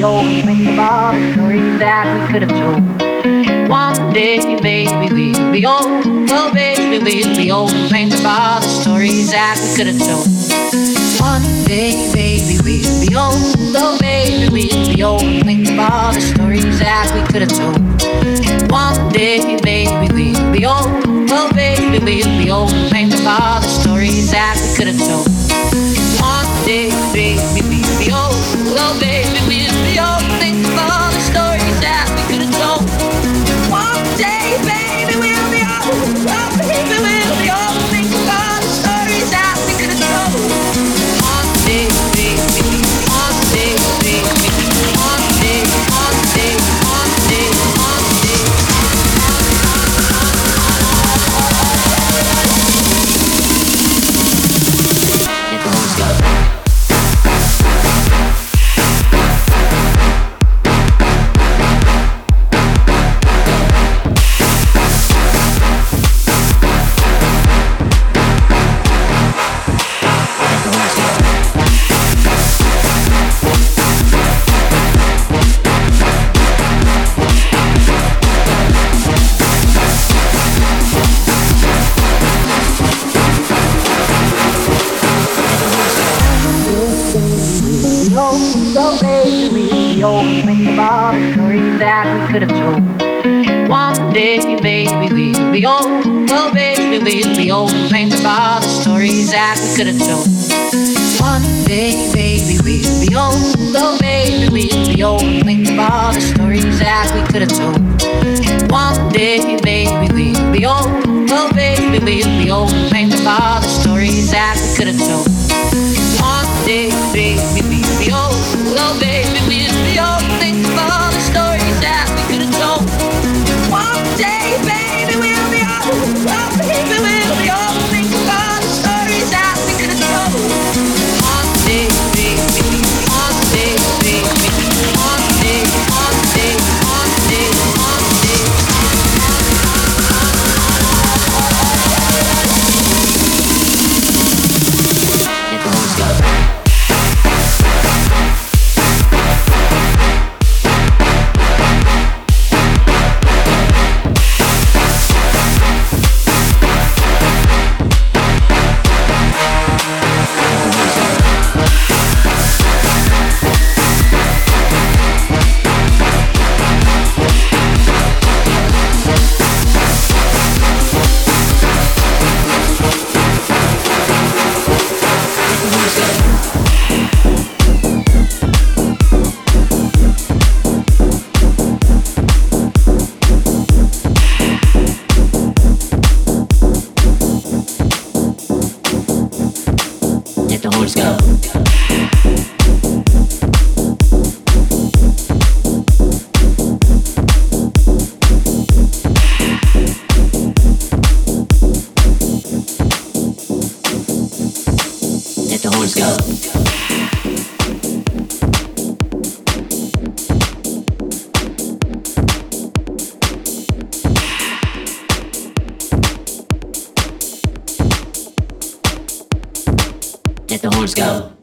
we always think about the stories that we could have told. One day, baby, we'll be old. Oh, baby, we'll be old and think about the stories that we could have told. One day, baby, we'll be old. Oh, baby, we'll be old and think about the stories that we could have told. One day, baby, we'll be old. Oh, baby, we'll be old and think about the stories that we could have told. One day, So we always think about the stories that we could have told. One day, baby, we'll be old. Oh, baby, we'll be old think about the stories that we could have told. One day, baby, we'll be old. Oh, baby, we'll be old think about the stories that we could have told. One day, baby, we'll be old. Oh, baby, we'll be old think about the stories that go. The horse go.